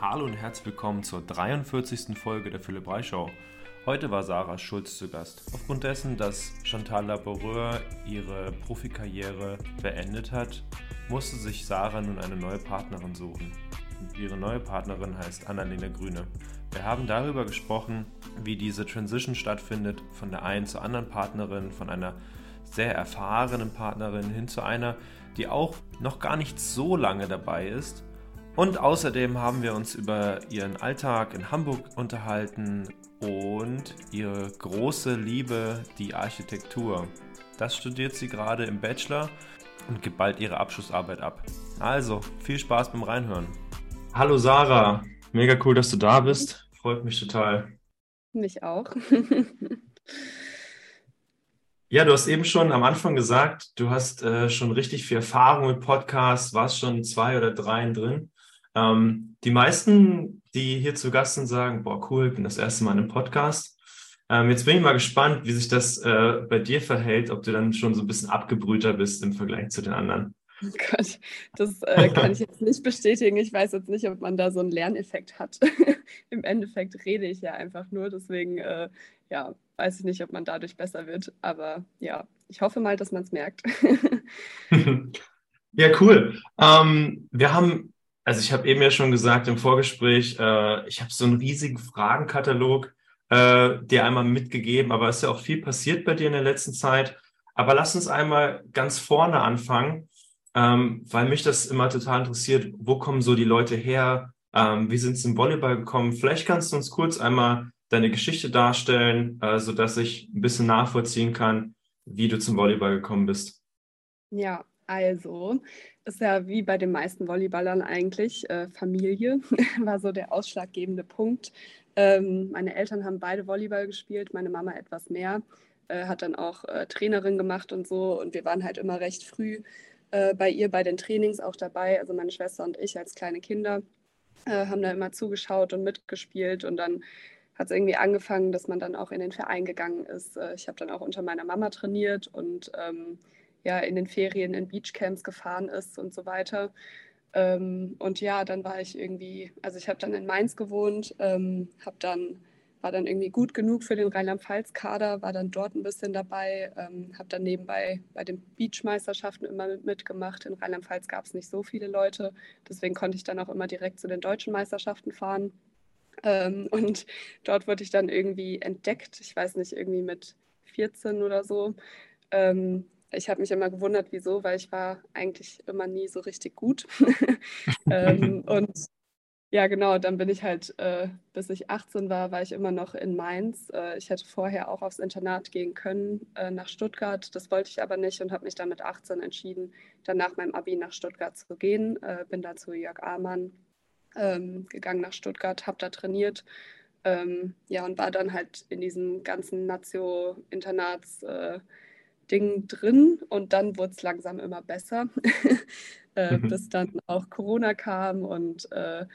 Hallo und herzlich willkommen zur 43. Folge der Philipp Rei Show. Heute war Sarah Schulz zu Gast. Aufgrund dessen, dass Chantal Laboureur ihre Profikarriere beendet hat, musste sich Sarah nun eine neue Partnerin suchen. Ihre neue Partnerin heißt Annalena Grüne. Wir haben darüber gesprochen, wie diese Transition stattfindet von der einen zur anderen Partnerin, von einer sehr erfahrenen Partnerin hin zu einer, die auch noch gar nicht so lange dabei ist und außerdem haben wir uns über ihren Alltag in Hamburg unterhalten und ihre große Liebe, die Architektur. Das studiert sie gerade im Bachelor und gibt bald ihre Abschlussarbeit ab. Also, viel Spaß beim Reinhören. Hallo Sarah, mega cool, dass du da bist. Freut mich total. Mich auch. ja, du hast eben schon am Anfang gesagt, du hast äh, schon richtig viel Erfahrung mit Podcasts, warst schon zwei oder dreien drin. Ähm, die meisten, die hier zu Gast sind, sagen, boah, cool, bin das erste Mal in einem Podcast. Ähm, jetzt bin ich mal gespannt, wie sich das äh, bei dir verhält, ob du dann schon so ein bisschen abgebrühter bist im Vergleich zu den anderen. Oh Gott, das äh, kann ich jetzt nicht bestätigen. Ich weiß jetzt nicht, ob man da so einen Lerneffekt hat. Im Endeffekt rede ich ja einfach nur, deswegen äh, ja, weiß ich nicht, ob man dadurch besser wird. Aber ja, ich hoffe mal, dass man es merkt. ja, cool. Ähm, wir haben also ich habe eben ja schon gesagt im Vorgespräch, äh, ich habe so einen riesigen Fragenkatalog äh, dir einmal mitgegeben, aber es ist ja auch viel passiert bei dir in der letzten Zeit. Aber lass uns einmal ganz vorne anfangen, ähm, weil mich das immer total interessiert. Wo kommen so die Leute her? Ähm, wie sind sie im Volleyball gekommen? Vielleicht kannst du uns kurz einmal deine Geschichte darstellen, äh, sodass ich ein bisschen nachvollziehen kann, wie du zum Volleyball gekommen bist. Ja, also ist ja wie bei den meisten Volleyballern eigentlich, äh, Familie war so der ausschlaggebende Punkt. Ähm, meine Eltern haben beide Volleyball gespielt, meine Mama etwas mehr, äh, hat dann auch äh, Trainerin gemacht und so. Und wir waren halt immer recht früh äh, bei ihr bei den Trainings auch dabei. Also meine Schwester und ich als kleine Kinder äh, haben da immer zugeschaut und mitgespielt. Und dann hat es irgendwie angefangen, dass man dann auch in den Verein gegangen ist. Äh, ich habe dann auch unter meiner Mama trainiert und ähm, ja in den Ferien in Beachcamps gefahren ist und so weiter. Ähm, und ja, dann war ich irgendwie, also ich habe dann in Mainz gewohnt, ähm, habe dann war dann irgendwie gut genug für den Rheinland-Pfalz-Kader, war dann dort ein bisschen dabei, ähm, habe dann nebenbei bei den Beachmeisterschaften immer mit, mitgemacht. In Rheinland-Pfalz gab es nicht so viele Leute, deswegen konnte ich dann auch immer direkt zu den deutschen Meisterschaften fahren. Ähm, und dort wurde ich dann irgendwie entdeckt, ich weiß nicht, irgendwie mit 14 oder so. Ähm, ich habe mich immer gewundert, wieso, weil ich war eigentlich immer nie so richtig gut. ähm, und ja, genau, dann bin ich halt, äh, bis ich 18 war, war ich immer noch in Mainz. Äh, ich hätte vorher auch aufs Internat gehen können äh, nach Stuttgart. Das wollte ich aber nicht und habe mich dann mit 18 entschieden, dann nach meinem Abi nach Stuttgart zu gehen. Äh, bin dann zu Jörg Amann ähm, gegangen nach Stuttgart, habe da trainiert. Ähm, ja, und war dann halt in diesem ganzen Nazio-Internats äh, Ding drin und dann wurde es langsam immer besser, äh, mhm. bis dann auch Corona kam und äh,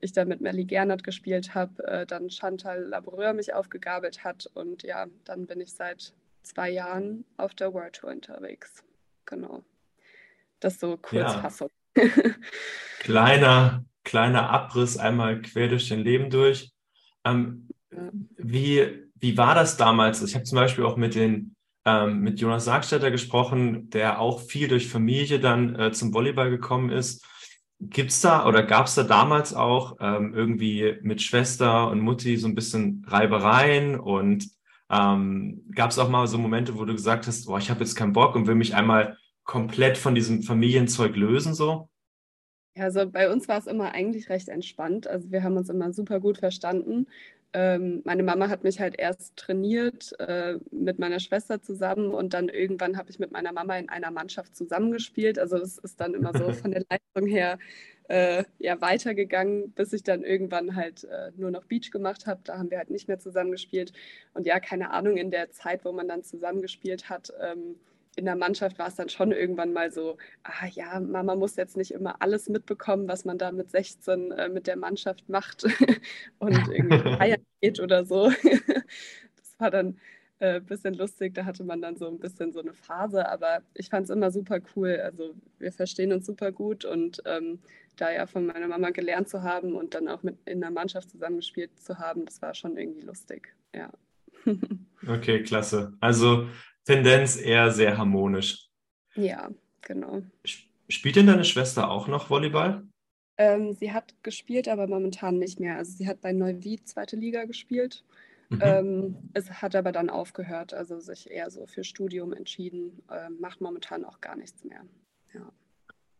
ich dann mit Melly Gernert gespielt habe, äh, dann Chantal Laboureur mich aufgegabelt hat und ja, dann bin ich seit zwei Jahren auf der World Tour unterwegs. Genau. Das so kurz ja. Kleiner, kleiner Abriss einmal quer durch dein Leben durch. Ähm, ja. wie, wie war das damals? Ich habe zum Beispiel auch mit den ähm, mit Jonas Sargstätter gesprochen, der auch viel durch Familie dann äh, zum Volleyball gekommen ist. Gibt es da oder gab es da damals auch ähm, irgendwie mit Schwester und Mutti so ein bisschen Reibereien und ähm, gab es auch mal so Momente, wo du gesagt hast, boah, ich habe jetzt keinen Bock und will mich einmal komplett von diesem Familienzeug lösen so? Also bei uns war es immer eigentlich recht entspannt. Also wir haben uns immer super gut verstanden ähm, meine Mama hat mich halt erst trainiert äh, mit meiner Schwester zusammen und dann irgendwann habe ich mit meiner Mama in einer Mannschaft zusammengespielt. Also es ist dann immer so von der Leistung her äh, ja weitergegangen, bis ich dann irgendwann halt äh, nur noch Beach gemacht habe. Da haben wir halt nicht mehr zusammengespielt. Und ja, keine Ahnung, in der Zeit, wo man dann zusammengespielt hat, ähm, in der Mannschaft war es dann schon irgendwann mal so, ah ja, Mama muss jetzt nicht immer alles mitbekommen, was man da mit 16 äh, mit der Mannschaft macht und irgendwie feiern geht oder so. das war dann ein äh, bisschen lustig, da hatte man dann so ein bisschen so eine Phase, aber ich fand es immer super cool. Also wir verstehen uns super gut und ähm, da ja von meiner Mama gelernt zu haben und dann auch mit in der Mannschaft zusammengespielt zu haben, das war schon irgendwie lustig, ja. okay, klasse. Also Tendenz eher sehr harmonisch. Ja, genau. Spielt denn deine Schwester auch noch Volleyball? Ähm, sie hat gespielt, aber momentan nicht mehr. Also sie hat bei Neuwied zweite Liga gespielt. Mhm. Ähm, es hat aber dann aufgehört, also sich eher so für Studium entschieden, äh, macht momentan auch gar nichts mehr. Ja.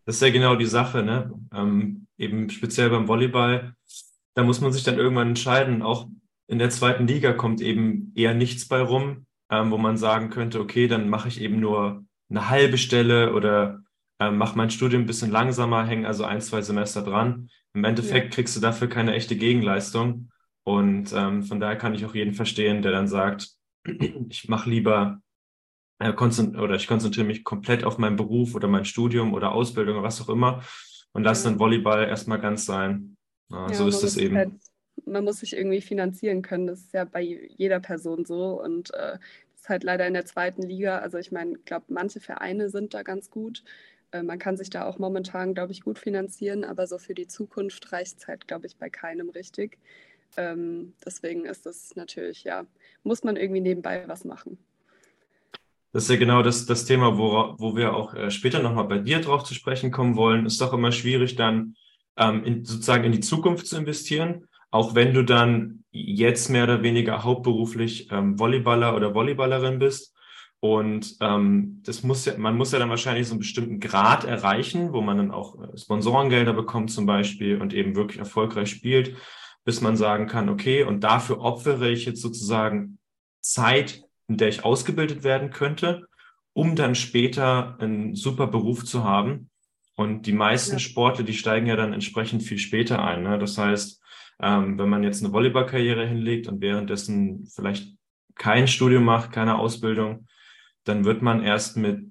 Das ist ja genau die Sache, ne? Ähm, eben speziell beim Volleyball, da muss man sich dann irgendwann entscheiden. Auch in der zweiten Liga kommt eben eher nichts bei rum, ähm, wo man sagen könnte, okay, dann mache ich eben nur eine halbe Stelle oder ähm, mache mein Studium ein bisschen langsamer, hänge also ein, zwei Semester dran. Im Endeffekt ja. kriegst du dafür keine echte Gegenleistung. Und ähm, von daher kann ich auch jeden verstehen, der dann sagt, ich mache lieber äh, oder ich konzentriere mich komplett auf meinen Beruf oder mein Studium oder Ausbildung oder was auch immer und lasse ja. dann Volleyball erstmal ganz sein. Ja, ja, so ist es eben. Halt, man muss sich irgendwie finanzieren können. Das ist ja bei jeder Person so. Und äh, das ist halt leider in der zweiten Liga. Also ich meine, ich glaube, manche Vereine sind da ganz gut. Äh, man kann sich da auch momentan, glaube ich, gut finanzieren, aber so für die Zukunft reicht es halt, glaube ich, bei keinem richtig. Ähm, deswegen ist das natürlich, ja, muss man irgendwie nebenbei was machen. Das ist ja genau das, das Thema, wo, wo wir auch äh, später nochmal bei dir drauf zu sprechen kommen wollen. Ist doch immer schwierig, dann ähm, in, sozusagen in die Zukunft zu investieren, auch wenn du dann jetzt mehr oder weniger hauptberuflich ähm, Volleyballer oder Volleyballerin bist. Und ähm, das muss ja, man muss ja dann wahrscheinlich so einen bestimmten Grad erreichen, wo man dann auch äh, Sponsorengelder bekommt zum Beispiel und eben wirklich erfolgreich spielt bis man sagen kann, okay, und dafür opfere ich jetzt sozusagen Zeit, in der ich ausgebildet werden könnte, um dann später einen super Beruf zu haben. Und die meisten ja. Sportler, die steigen ja dann entsprechend viel später ein. Ne? Das heißt, ähm, wenn man jetzt eine Volleyballkarriere hinlegt und währenddessen vielleicht kein Studium macht, keine Ausbildung, dann wird man erst mit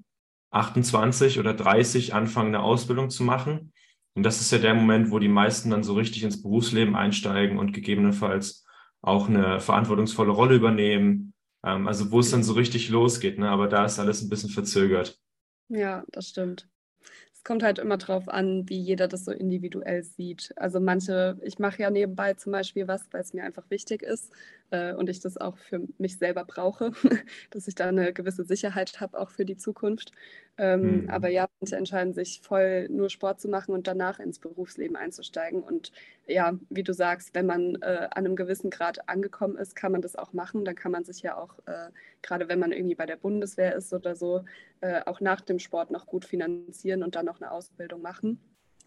28 oder 30 anfangen, eine Ausbildung zu machen. Und das ist ja der Moment, wo die meisten dann so richtig ins Berufsleben einsteigen und gegebenenfalls auch eine verantwortungsvolle Rolle übernehmen. Ähm, also wo es dann so richtig losgeht. Ne? Aber da ist alles ein bisschen verzögert. Ja, das stimmt es kommt halt immer drauf an, wie jeder das so individuell sieht. Also manche, ich mache ja nebenbei zum Beispiel was, weil es mir einfach wichtig ist äh, und ich das auch für mich selber brauche, dass ich da eine gewisse Sicherheit habe, auch für die Zukunft. Ähm, mhm. Aber ja, manche entscheiden sich voll nur Sport zu machen und danach ins Berufsleben einzusteigen. Und ja, wie du sagst, wenn man äh, an einem gewissen Grad angekommen ist, kann man das auch machen. Dann kann man sich ja auch, äh, gerade wenn man irgendwie bei der Bundeswehr ist oder so, äh, auch nach dem Sport noch gut finanzieren und dann noch eine Ausbildung machen.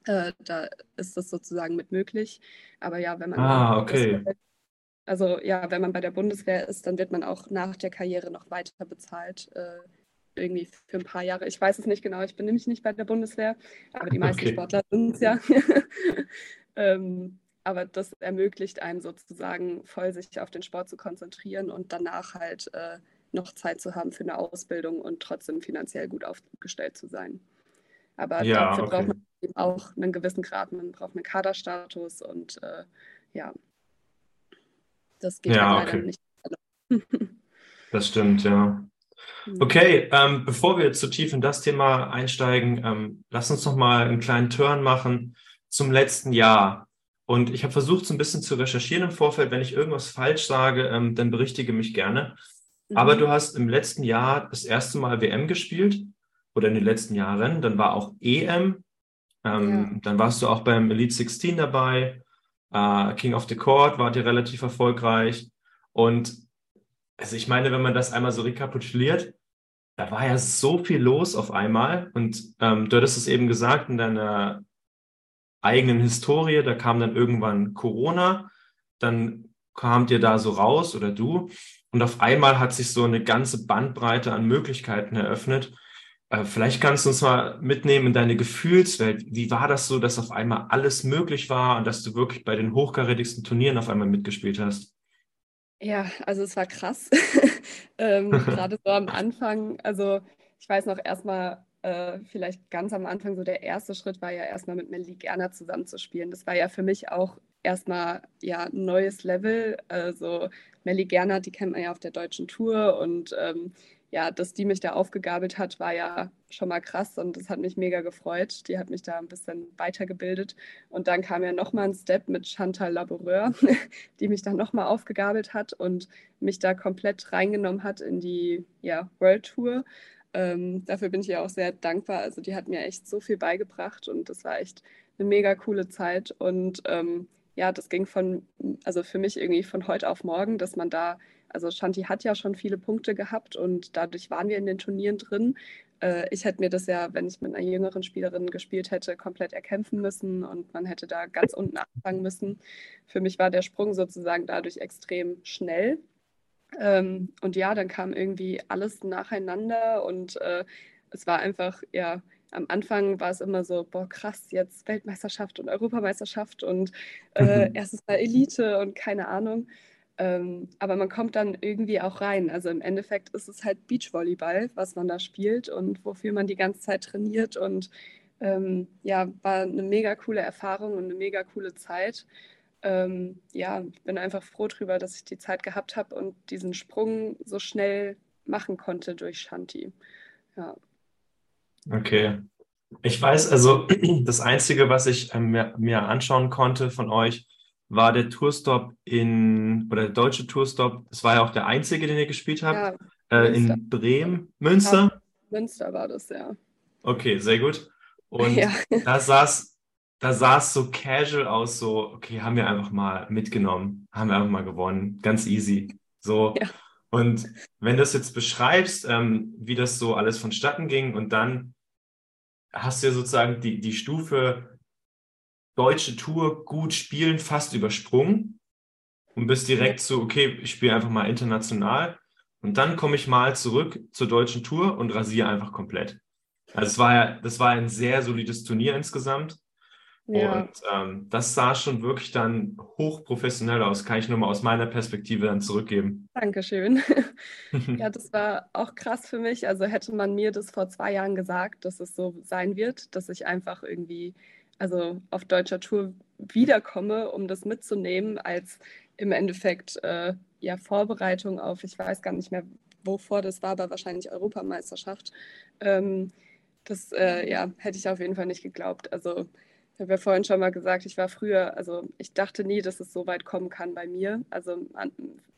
Äh, da ist das sozusagen mit möglich. Aber ja, wenn man ah, okay. Also ja, wenn man bei der Bundeswehr ist, dann wird man auch nach der Karriere noch weiter bezahlt. Äh, irgendwie für ein paar Jahre. Ich weiß es nicht genau, ich bin nämlich nicht bei der Bundeswehr, aber die meisten okay. Sportler sind es ja. ähm, aber das ermöglicht einem sozusagen voll sich auf den Sport zu konzentrieren und danach halt äh, noch Zeit zu haben für eine Ausbildung und trotzdem finanziell gut aufgestellt zu sein. Aber ja, dafür okay. braucht man eben auch einen gewissen Grad, man braucht einen Kaderstatus und äh, ja, das geht ja, halt leider okay. nicht. das stimmt, ja. Mhm. Okay, ähm, bevor wir zu tief in das Thema einsteigen, ähm, lass uns noch mal einen kleinen Turn machen zum letzten Jahr. Und ich habe versucht, so ein bisschen zu recherchieren im Vorfeld. Wenn ich irgendwas falsch sage, ähm, dann berichtige mich gerne. Mhm. Aber du hast im letzten Jahr das erste Mal WM gespielt oder in den letzten Jahren. Dann war auch EM. Ähm, ja. Dann warst du auch beim Elite 16 dabei. Äh, King of the Court war dir relativ erfolgreich. Und also ich meine, wenn man das einmal so rekapituliert, da war ja so viel los auf einmal. Und ähm, du hattest es eben gesagt in deiner eigenen Historie, da kam dann irgendwann Corona, dann kamt ihr da so raus oder du. Und auf einmal hat sich so eine ganze Bandbreite an Möglichkeiten eröffnet. Äh, vielleicht kannst du uns mal mitnehmen in deine Gefühlswelt. Wie war das so, dass auf einmal alles möglich war und dass du wirklich bei den hochkarätigsten Turnieren auf einmal mitgespielt hast? Ja, also es war krass. ähm, Gerade so am Anfang. Also ich weiß noch erstmal, äh, vielleicht ganz am Anfang, so der erste Schritt war ja erstmal mit Melly Gerner zusammenzuspielen. Das war ja für mich auch erstmal ja ein neues Level. Also Melly Gerner, die kennt man ja auf der deutschen Tour und ähm, ja, dass die mich da aufgegabelt hat, war ja schon mal krass und das hat mich mega gefreut. Die hat mich da ein bisschen weitergebildet. Und dann kam ja nochmal ein Step mit Chantal Laboureur, die mich dann nochmal aufgegabelt hat und mich da komplett reingenommen hat in die ja, World Tour. Ähm, dafür bin ich ihr auch sehr dankbar. Also die hat mir echt so viel beigebracht und das war echt eine mega coole Zeit. Und ähm, ja, das ging von, also für mich irgendwie von heute auf morgen, dass man da also Shanti hat ja schon viele Punkte gehabt und dadurch waren wir in den Turnieren drin. Äh, ich hätte mir das ja, wenn ich mit einer jüngeren Spielerin gespielt hätte, komplett erkämpfen müssen und man hätte da ganz unten anfangen müssen. Für mich war der Sprung sozusagen dadurch extrem schnell. Ähm, und ja, dann kam irgendwie alles nacheinander und äh, es war einfach, ja, am Anfang war es immer so, boah, krass, jetzt Weltmeisterschaft und Europameisterschaft und äh, mhm. erstes Mal Elite und keine Ahnung. Ähm, aber man kommt dann irgendwie auch rein. Also im Endeffekt ist es halt Beachvolleyball, was man da spielt und wofür man die ganze Zeit trainiert. Und ähm, ja, war eine mega coole Erfahrung und eine mega coole Zeit. Ähm, ja, ich bin einfach froh darüber, dass ich die Zeit gehabt habe und diesen Sprung so schnell machen konnte durch Shanti. Ja. Okay. Ich weiß, also das Einzige, was ich äh, mir, mir anschauen konnte von euch, war der Tourstop in, oder der deutsche Tourstop, das war ja auch der einzige, den ihr gespielt habt, ja, äh, in Bremen, Münster? Ja, Münster war das, ja. Okay, sehr gut. Und ja. da saß da sah es so casual aus, so, okay, haben wir einfach mal mitgenommen, haben wir einfach mal gewonnen, ganz easy. So. Ja. Und wenn du es jetzt beschreibst, ähm, wie das so alles vonstatten ging und dann hast du ja sozusagen die, die Stufe deutsche Tour gut spielen fast übersprungen und bist direkt so, okay, ich spiele einfach mal international und dann komme ich mal zurück zur deutschen Tour und rasiere einfach komplett. Also es war ja, das war ein sehr solides Turnier insgesamt. Ja. Und ähm, das sah schon wirklich dann hochprofessionell aus, kann ich nur mal aus meiner Perspektive dann zurückgeben. Dankeschön. ja, das war auch krass für mich. Also hätte man mir das vor zwei Jahren gesagt, dass es so sein wird, dass ich einfach irgendwie also auf deutscher Tour wiederkomme, um das mitzunehmen, als im Endeffekt äh, ja Vorbereitung auf, ich weiß gar nicht mehr, wovor das war, aber wahrscheinlich Europameisterschaft. Ähm, das äh, ja, hätte ich auf jeden Fall nicht geglaubt. Also ich habe ja vorhin schon mal gesagt, ich war früher, also ich dachte nie, dass es so weit kommen kann bei mir. Also an,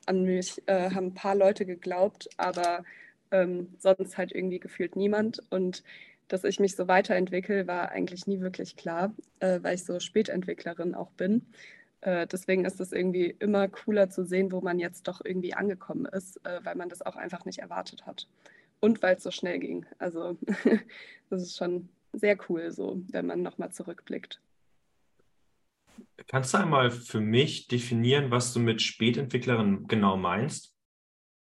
an mich äh, haben ein paar Leute geglaubt, aber ähm, sonst halt irgendwie gefühlt niemand. Und dass ich mich so weiterentwickle, war eigentlich nie wirklich klar, äh, weil ich so Spätentwicklerin auch bin. Äh, deswegen ist es irgendwie immer cooler zu sehen, wo man jetzt doch irgendwie angekommen ist, äh, weil man das auch einfach nicht erwartet hat. Und weil es so schnell ging. Also das ist schon sehr cool, so wenn man nochmal zurückblickt. Kannst du einmal für mich definieren, was du mit Spätentwicklerin genau meinst?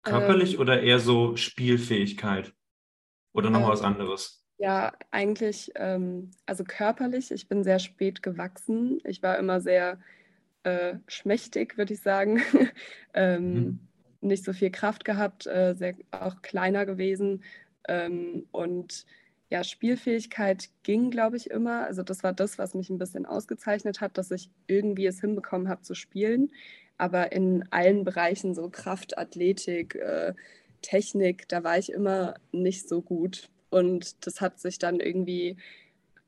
Körperlich ähm, oder eher so Spielfähigkeit? Oder noch ähm, was anderes? Ja, eigentlich, ähm, also körperlich, ich bin sehr spät gewachsen. Ich war immer sehr äh, schmächtig, würde ich sagen. ähm, mhm. Nicht so viel Kraft gehabt, äh, sehr, auch kleiner gewesen. Ähm, und ja, Spielfähigkeit ging, glaube ich, immer. Also das war das, was mich ein bisschen ausgezeichnet hat, dass ich irgendwie es hinbekommen habe zu spielen. Aber in allen Bereichen, so Kraft, Athletik, äh, Technik, da war ich immer nicht so gut. Und das hat sich dann irgendwie,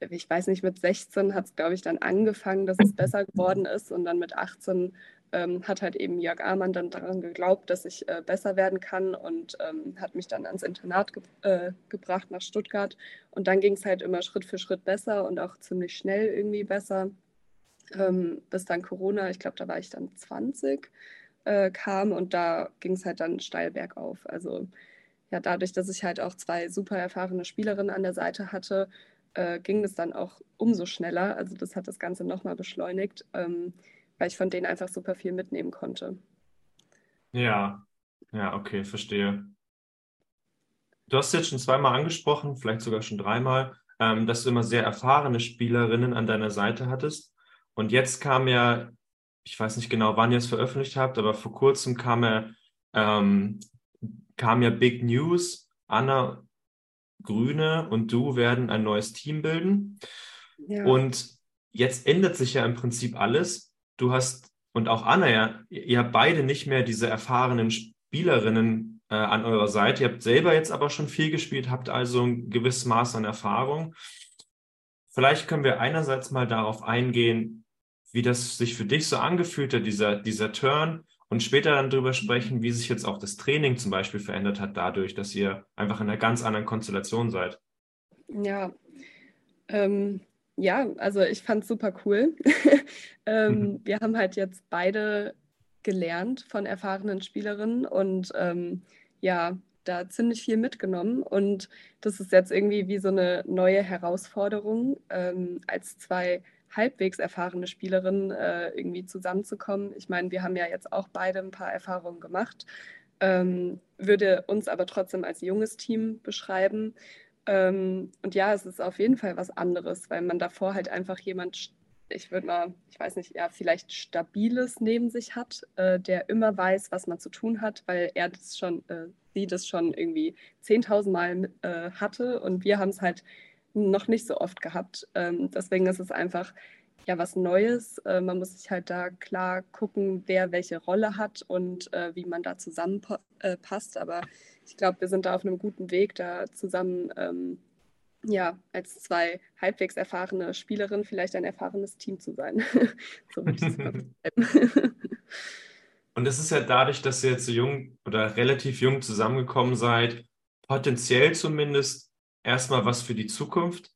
ich weiß nicht, mit 16 hat es, glaube ich, dann angefangen, dass es besser geworden ist. Und dann mit 18 ähm, hat halt eben Jörg Amann dann daran geglaubt, dass ich äh, besser werden kann und ähm, hat mich dann ans Internat ge äh, gebracht nach Stuttgart. Und dann ging es halt immer Schritt für Schritt besser und auch ziemlich schnell irgendwie besser. Ähm, bis dann Corona, ich glaube, da war ich dann 20, äh, kam und da ging es halt dann steil bergauf. Also ja, dadurch, dass ich halt auch zwei super erfahrene Spielerinnen an der Seite hatte, äh, ging es dann auch umso schneller. Also das hat das Ganze nochmal beschleunigt, ähm, weil ich von denen einfach super viel mitnehmen konnte. Ja, ja, okay, verstehe. Du hast jetzt schon zweimal angesprochen, vielleicht sogar schon dreimal, ähm, dass du immer sehr erfahrene Spielerinnen an deiner Seite hattest. Und jetzt kam ja, ich weiß nicht genau, wann ihr es veröffentlicht habt, aber vor kurzem kam ja ähm, kam ja Big News, Anna Grüne und du werden ein neues Team bilden. Ja. Und jetzt ändert sich ja im Prinzip alles. Du hast und auch Anna, ja, ihr habt beide nicht mehr diese erfahrenen Spielerinnen äh, an eurer Seite. Ihr habt selber jetzt aber schon viel gespielt, habt also ein gewisses Maß an Erfahrung. Vielleicht können wir einerseits mal darauf eingehen, wie das sich für dich so angefühlt hat, dieser, dieser Turn, und später dann darüber sprechen, wie sich jetzt auch das Training zum Beispiel verändert hat, dadurch, dass ihr einfach in einer ganz anderen Konstellation seid. Ja, ähm, ja, also ich fand es super cool. ähm, mhm. Wir haben halt jetzt beide gelernt von erfahrenen Spielerinnen und ähm, ja, da ziemlich viel mitgenommen. Und das ist jetzt irgendwie wie so eine neue Herausforderung, ähm, als zwei halbwegs erfahrene Spielerinnen äh, irgendwie zusammenzukommen. Ich meine, wir haben ja jetzt auch beide ein paar Erfahrungen gemacht, ähm, würde uns aber trotzdem als junges Team beschreiben. Ähm, und ja, es ist auf jeden Fall was anderes, weil man davor halt einfach jemand, ich würde mal, ich weiß nicht, ja, vielleicht Stabiles neben sich hat, äh, der immer weiß, was man zu tun hat, weil er das schon, äh, sie das schon irgendwie 10.000 Mal äh, hatte und wir haben es halt noch nicht so oft gehabt. Ähm, deswegen ist es einfach ja was Neues. Äh, man muss sich halt da klar gucken, wer welche Rolle hat und äh, wie man da zusammenpasst. Äh, Aber ich glaube, wir sind da auf einem guten Weg, da zusammen ähm, ja, als zwei halbwegs erfahrene Spielerinnen vielleicht ein erfahrenes Team zu sein. so würde ich es Und es ist ja dadurch, dass ihr jetzt so jung oder relativ jung zusammengekommen seid, potenziell zumindest erstmal was für die Zukunft.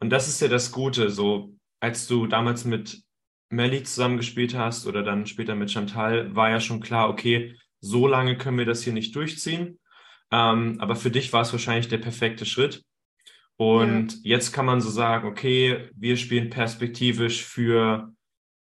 Und das ist ja das Gute, so als du damals mit Melly zusammengespielt hast oder dann später mit Chantal, war ja schon klar, okay, so lange können wir das hier nicht durchziehen. Ähm, aber für dich war es wahrscheinlich der perfekte Schritt. Und ja. jetzt kann man so sagen, okay, wir spielen perspektivisch für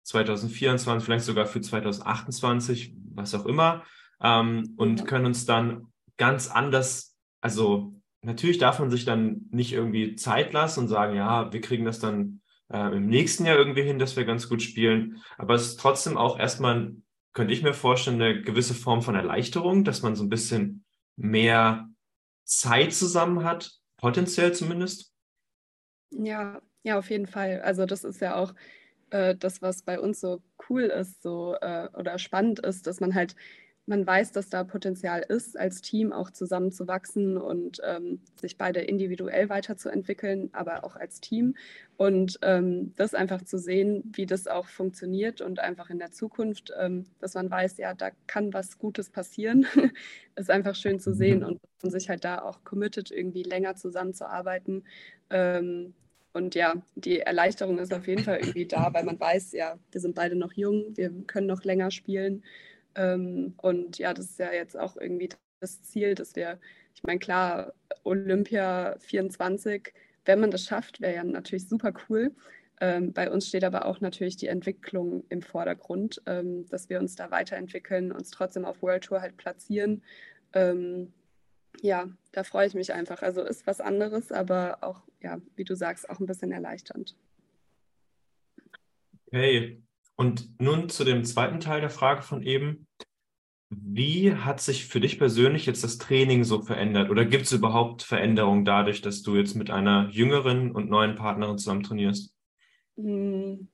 2024, vielleicht sogar für 2028, was auch immer, ähm, und können uns dann ganz anders, also natürlich darf man sich dann nicht irgendwie Zeit lassen und sagen, ja, wir kriegen das dann äh, im nächsten Jahr irgendwie hin, dass wir ganz gut spielen. Aber es ist trotzdem auch erstmal, könnte ich mir vorstellen, eine gewisse Form von Erleichterung, dass man so ein bisschen mehr Zeit zusammen hat, potenziell zumindest. Ja, ja, auf jeden Fall. Also das ist ja auch äh, das, was bei uns so cool ist, so äh, oder spannend ist, dass man halt man weiß, dass da Potenzial ist, als Team auch zusammenzuwachsen und ähm, sich beide individuell weiterzuentwickeln, aber auch als Team. Und ähm, das einfach zu sehen, wie das auch funktioniert und einfach in der Zukunft, ähm, dass man weiß, ja, da kann was Gutes passieren, ist einfach schön zu sehen mhm. und sich halt da auch committed, irgendwie länger zusammenzuarbeiten. Ähm, und ja, die Erleichterung ist auf jeden Fall irgendwie da, weil man weiß, ja, wir sind beide noch jung, wir können noch länger spielen. Ähm, und ja, das ist ja jetzt auch irgendwie das Ziel, dass wir, ich meine, klar, Olympia 24, wenn man das schafft, wäre ja natürlich super cool. Ähm, bei uns steht aber auch natürlich die Entwicklung im Vordergrund, ähm, dass wir uns da weiterentwickeln, uns trotzdem auf World Tour halt platzieren. Ähm, ja, da freue ich mich einfach. Also ist was anderes, aber auch, ja, wie du sagst, auch ein bisschen erleichternd. Hey, und nun zu dem zweiten Teil der Frage von eben. Wie hat sich für dich persönlich jetzt das Training so verändert? Oder gibt es überhaupt Veränderungen dadurch, dass du jetzt mit einer jüngeren und neuen Partnerin zusammen trainierst? Hm.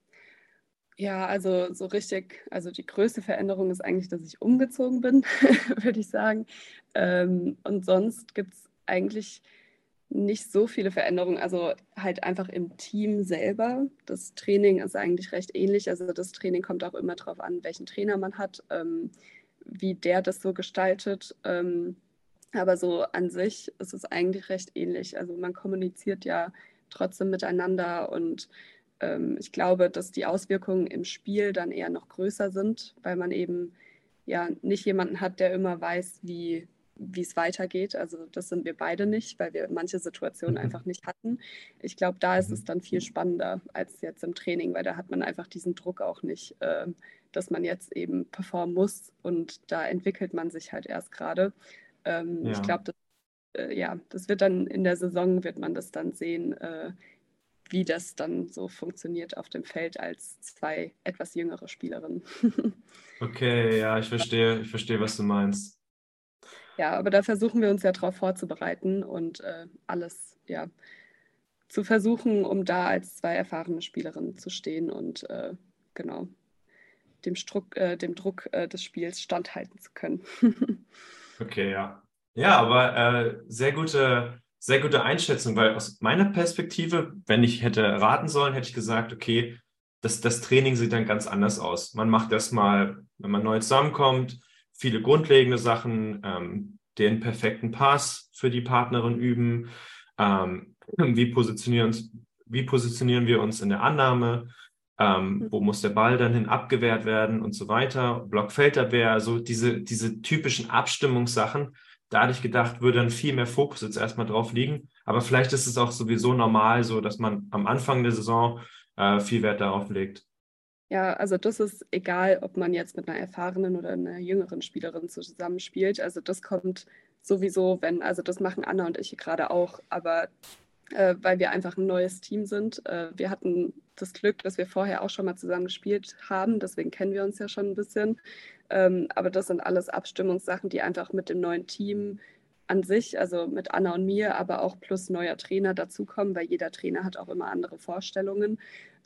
Ja, also so richtig, also die größte Veränderung ist eigentlich, dass ich umgezogen bin, würde ich sagen. Ähm, und sonst gibt es eigentlich nicht so viele Veränderungen, also halt einfach im Team selber. Das Training ist eigentlich recht ähnlich. Also das Training kommt auch immer darauf an, welchen Trainer man hat, ähm, wie der das so gestaltet. Ähm, aber so an sich ist es eigentlich recht ähnlich. Also man kommuniziert ja trotzdem miteinander und ähm, ich glaube, dass die Auswirkungen im Spiel dann eher noch größer sind, weil man eben ja nicht jemanden hat, der immer weiß, wie wie es weitergeht. Also das sind wir beide nicht, weil wir manche Situationen mhm. einfach nicht hatten. Ich glaube, da ist es mhm. dann viel spannender als jetzt im Training, weil da hat man einfach diesen Druck auch nicht, äh, dass man jetzt eben performen muss und da entwickelt man sich halt erst gerade. Ähm, ja. Ich glaube, das, äh, ja, das wird dann in der Saison, wird man das dann sehen, äh, wie das dann so funktioniert auf dem Feld als zwei etwas jüngere Spielerinnen. okay, ja, ich verstehe, ich verstehe, was du meinst. Ja, aber da versuchen wir uns ja darauf vorzubereiten und äh, alles ja zu versuchen, um da als zwei erfahrene Spielerinnen zu stehen und äh, genau dem, Struck, äh, dem Druck äh, des Spiels standhalten zu können. okay, ja. Ja, aber äh, sehr gute, sehr gute Einschätzung, weil aus meiner Perspektive, wenn ich hätte raten sollen, hätte ich gesagt, okay, das, das Training sieht dann ganz anders aus. Man macht erstmal, wenn man neu zusammenkommt, viele grundlegende Sachen, ähm, den perfekten Pass für die Partnerin üben, ähm, wie, positionieren, wie positionieren wir uns in der Annahme, ähm, hm. wo muss der Ball dann hin abgewehrt werden und so weiter, Blockfeldabwehr, also diese, diese typischen Abstimmungssachen. Da hatte ich gedacht, würde dann viel mehr Fokus jetzt erstmal drauf liegen. Aber vielleicht ist es auch sowieso normal so, dass man am Anfang der Saison äh, viel Wert darauf legt. Ja, also das ist egal, ob man jetzt mit einer erfahrenen oder einer jüngeren Spielerin zusammenspielt. Also das kommt sowieso, wenn, also das machen Anna und ich gerade auch, aber äh, weil wir einfach ein neues Team sind. Äh, wir hatten das Glück, dass wir vorher auch schon mal zusammen gespielt haben, deswegen kennen wir uns ja schon ein bisschen. Ähm, aber das sind alles Abstimmungssachen, die einfach mit dem neuen Team an sich, also mit Anna und mir, aber auch plus neuer Trainer dazukommen, weil jeder Trainer hat auch immer andere Vorstellungen.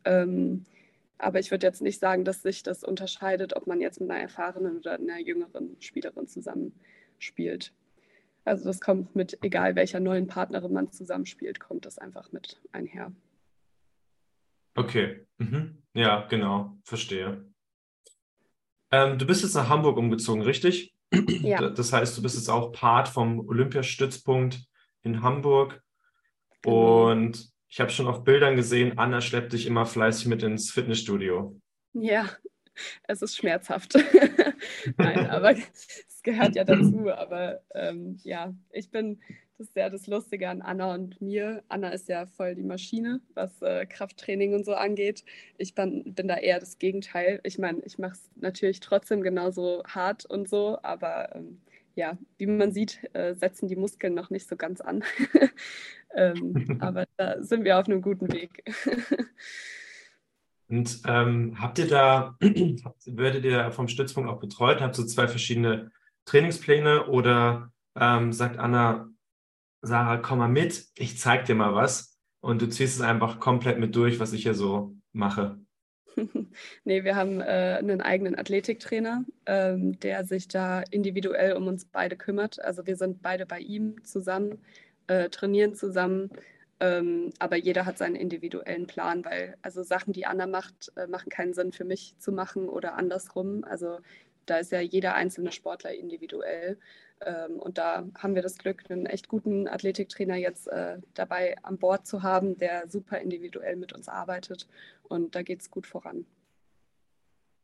Ähm, aber ich würde jetzt nicht sagen, dass sich das unterscheidet, ob man jetzt mit einer erfahrenen oder einer jüngeren Spielerin zusammenspielt. Also das kommt mit, egal welcher neuen Partnerin man zusammenspielt, kommt das einfach mit einher. Okay, mhm. ja, genau, verstehe. Ähm, du bist jetzt nach Hamburg umgezogen, richtig? Ja. Das heißt, du bist jetzt auch Part vom Olympiastützpunkt in Hamburg. Genau. Und ich habe schon auf Bildern gesehen, Anna schleppt dich immer fleißig mit ins Fitnessstudio. Ja, es ist schmerzhaft. Nein, aber es gehört ja dazu. Aber ähm, ja, ich bin, das ist ja das Lustige an Anna und mir. Anna ist ja voll die Maschine, was äh, Krafttraining und so angeht. Ich bin, bin da eher das Gegenteil. Ich meine, ich mache es natürlich trotzdem genauso hart und so, aber ähm, ja, wie man sieht, äh, setzen die Muskeln noch nicht so ganz an. ähm, aber da sind wir auf einem guten Weg. Und ähm, habt ihr da, werdet ihr vom Stützpunkt auch betreut? Habt ihr zwei verschiedene Trainingspläne oder ähm, sagt Anna, Sarah, komm mal mit, ich zeig dir mal was und du ziehst es einfach komplett mit durch, was ich hier so mache? nee, wir haben äh, einen eigenen Athletiktrainer, ähm, der sich da individuell um uns beide kümmert. Also wir sind beide bei ihm zusammen, äh, trainieren zusammen ähm, aber jeder hat seinen individuellen Plan, weil also Sachen, die Anna macht, äh, machen keinen Sinn für mich zu machen oder andersrum. Also da ist ja jeder einzelne Sportler individuell. Ähm, und da haben wir das Glück, einen echt guten Athletiktrainer jetzt äh, dabei an Bord zu haben, der super individuell mit uns arbeitet. Und da geht es gut voran.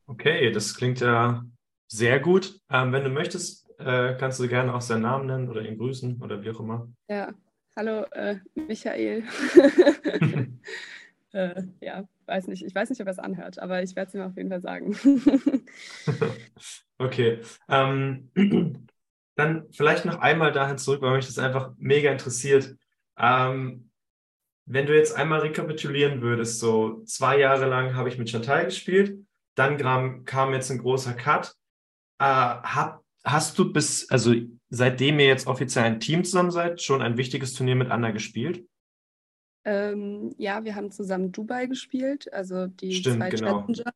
Okay, das klingt ja sehr gut. Ähm, wenn du möchtest, äh, kannst du gerne auch seinen Namen nennen oder ihn grüßen oder wie auch immer. Ja, Hallo, äh, Michael. äh, ja, weiß nicht. Ich weiß nicht, ob er es anhört, aber ich werde es ihm auf jeden Fall sagen. okay. Ähm, dann vielleicht noch einmal dahin zurück, weil mich das einfach mega interessiert. Ähm, wenn du jetzt einmal rekapitulieren würdest, so zwei Jahre lang habe ich mit Chantal gespielt, dann kam, kam jetzt ein großer Cut. Äh, hab, hast du bis, also seitdem ihr jetzt offiziell ein Team zusammen seid, schon ein wichtiges Turnier mit Anna gespielt? Ähm, ja, wir haben zusammen Dubai gespielt, also die Stimmt, zwei genau. Challenger.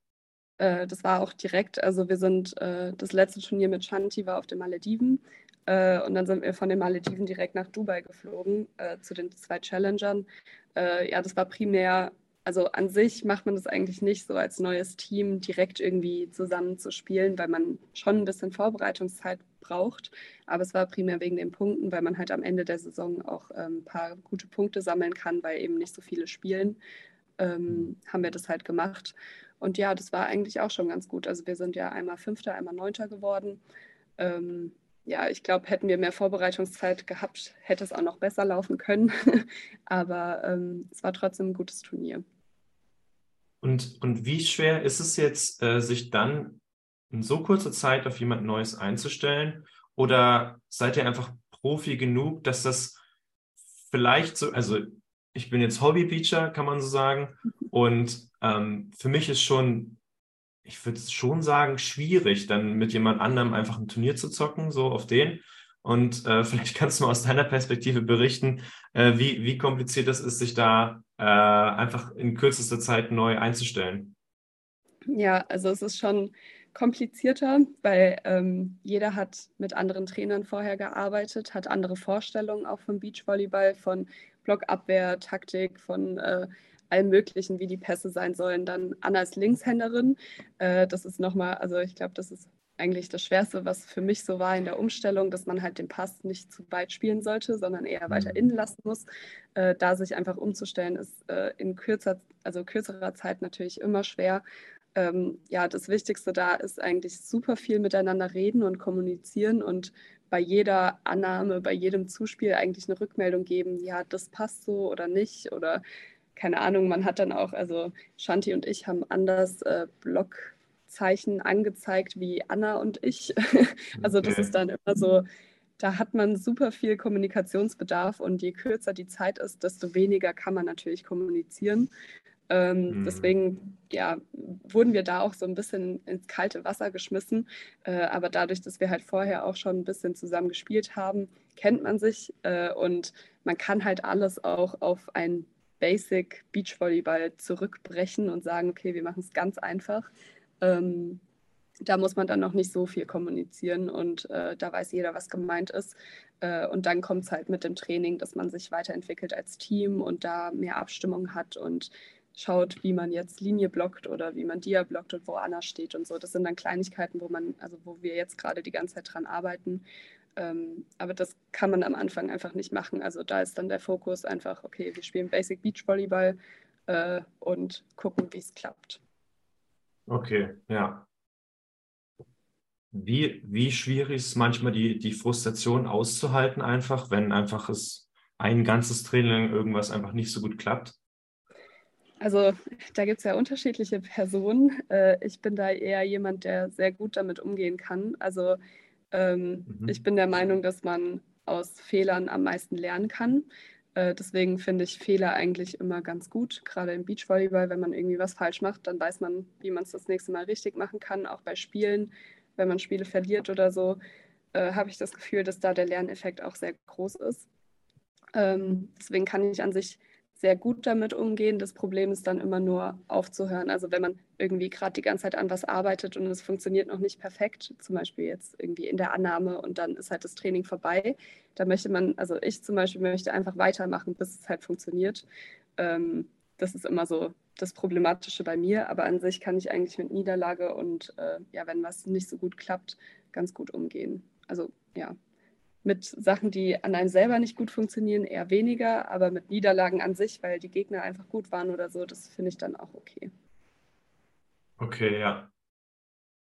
Äh, das war auch direkt, also wir sind, äh, das letzte Turnier mit Shanti war auf den Malediven äh, und dann sind wir von den Malediven direkt nach Dubai geflogen äh, zu den zwei Challengern. Äh, ja, das war primär also an sich macht man das eigentlich nicht so als neues Team direkt irgendwie zusammen zu spielen, weil man schon ein bisschen Vorbereitungszeit braucht. Aber es war primär wegen den Punkten, weil man halt am Ende der Saison auch ähm, ein paar gute Punkte sammeln kann, weil eben nicht so viele spielen. Ähm, haben wir das halt gemacht. Und ja, das war eigentlich auch schon ganz gut. Also wir sind ja einmal Fünfter, einmal Neunter geworden. Ähm, ja, ich glaube, hätten wir mehr Vorbereitungszeit gehabt, hätte es auch noch besser laufen können. Aber ähm, es war trotzdem ein gutes Turnier. Und, und wie schwer ist es jetzt, äh, sich dann in so kurzer Zeit auf jemand Neues einzustellen? Oder seid ihr einfach Profi genug, dass das vielleicht so, also ich bin jetzt Hobby-Beacher, kann man so sagen. Und ähm, für mich ist schon ich würde schon sagen, schwierig, dann mit jemand anderem einfach ein Turnier zu zocken, so auf den. Und äh, vielleicht kannst du mal aus deiner Perspektive berichten, äh, wie, wie kompliziert es ist, sich da äh, einfach in kürzester Zeit neu einzustellen. Ja, also es ist schon komplizierter, weil ähm, jeder hat mit anderen Trainern vorher gearbeitet, hat andere Vorstellungen auch vom Beachvolleyball, von Blockabwehr, Taktik, von äh, allem Möglichen, wie die Pässe sein sollen. Dann Anna als Linkshänderin. Äh, das ist nochmal, also ich glaube, das ist eigentlich das Schwerste, was für mich so war in der Umstellung, dass man halt den Pass nicht zu weit spielen sollte, sondern eher weiter mhm. innen lassen muss. Äh, da sich einfach umzustellen, ist äh, in kürzer, also kürzerer Zeit natürlich immer schwer. Ähm, ja, das Wichtigste da ist eigentlich super viel miteinander reden und kommunizieren und bei jeder Annahme, bei jedem Zuspiel eigentlich eine Rückmeldung geben, ja, das passt so oder nicht oder keine Ahnung, man hat dann auch, also Shanti und ich haben anders äh, Blockzeichen angezeigt wie Anna und ich. also das ist dann immer so, da hat man super viel Kommunikationsbedarf und je kürzer die Zeit ist, desto weniger kann man natürlich kommunizieren. Ähm, mhm. Deswegen ja, wurden wir da auch so ein bisschen ins kalte Wasser geschmissen. Äh, aber dadurch, dass wir halt vorher auch schon ein bisschen zusammen gespielt haben, kennt man sich äh, und man kann halt alles auch auf ein Basic Beachvolleyball zurückbrechen und sagen, okay, wir machen es ganz einfach. Ähm, da muss man dann noch nicht so viel kommunizieren und äh, da weiß jeder, was gemeint ist. Äh, und dann kommt es halt mit dem Training, dass man sich weiterentwickelt als Team und da mehr Abstimmung hat und schaut, wie man jetzt Linie blockt oder wie man Dia blockt und wo Anna steht und so. Das sind dann Kleinigkeiten, wo man, also wo wir jetzt gerade die ganze Zeit dran arbeiten. Ähm, aber das kann man am Anfang einfach nicht machen. Also da ist dann der Fokus einfach, okay, wir spielen Basic Beach Volleyball äh, und gucken, wie es klappt. Okay, ja. Wie, wie schwierig ist manchmal die, die Frustration auszuhalten, einfach, wenn einfach es ein ganzes Training irgendwas einfach nicht so gut klappt? Also da gibt es ja unterschiedliche Personen. Äh, ich bin da eher jemand, der sehr gut damit umgehen kann. Also ähm, mhm. Ich bin der Meinung, dass man aus Fehlern am meisten lernen kann. Äh, deswegen finde ich Fehler eigentlich immer ganz gut, gerade im Beachvolleyball. Wenn man irgendwie was falsch macht, dann weiß man, wie man es das nächste Mal richtig machen kann. Auch bei Spielen, wenn man Spiele verliert oder so, äh, habe ich das Gefühl, dass da der Lerneffekt auch sehr groß ist. Ähm, deswegen kann ich an sich sehr gut damit umgehen. Das Problem ist dann immer nur aufzuhören. Also wenn man irgendwie gerade die ganze Zeit an was arbeitet und es funktioniert noch nicht perfekt, zum Beispiel jetzt irgendwie in der Annahme und dann ist halt das Training vorbei, da möchte man, also ich zum Beispiel möchte einfach weitermachen, bis es halt funktioniert. Ähm, das ist immer so das Problematische bei mir, aber an sich kann ich eigentlich mit Niederlage und äh, ja, wenn was nicht so gut klappt, ganz gut umgehen. Also ja, mit Sachen, die an einem selber nicht gut funktionieren, eher weniger, aber mit Niederlagen an sich, weil die Gegner einfach gut waren oder so, das finde ich dann auch okay. Okay, ja.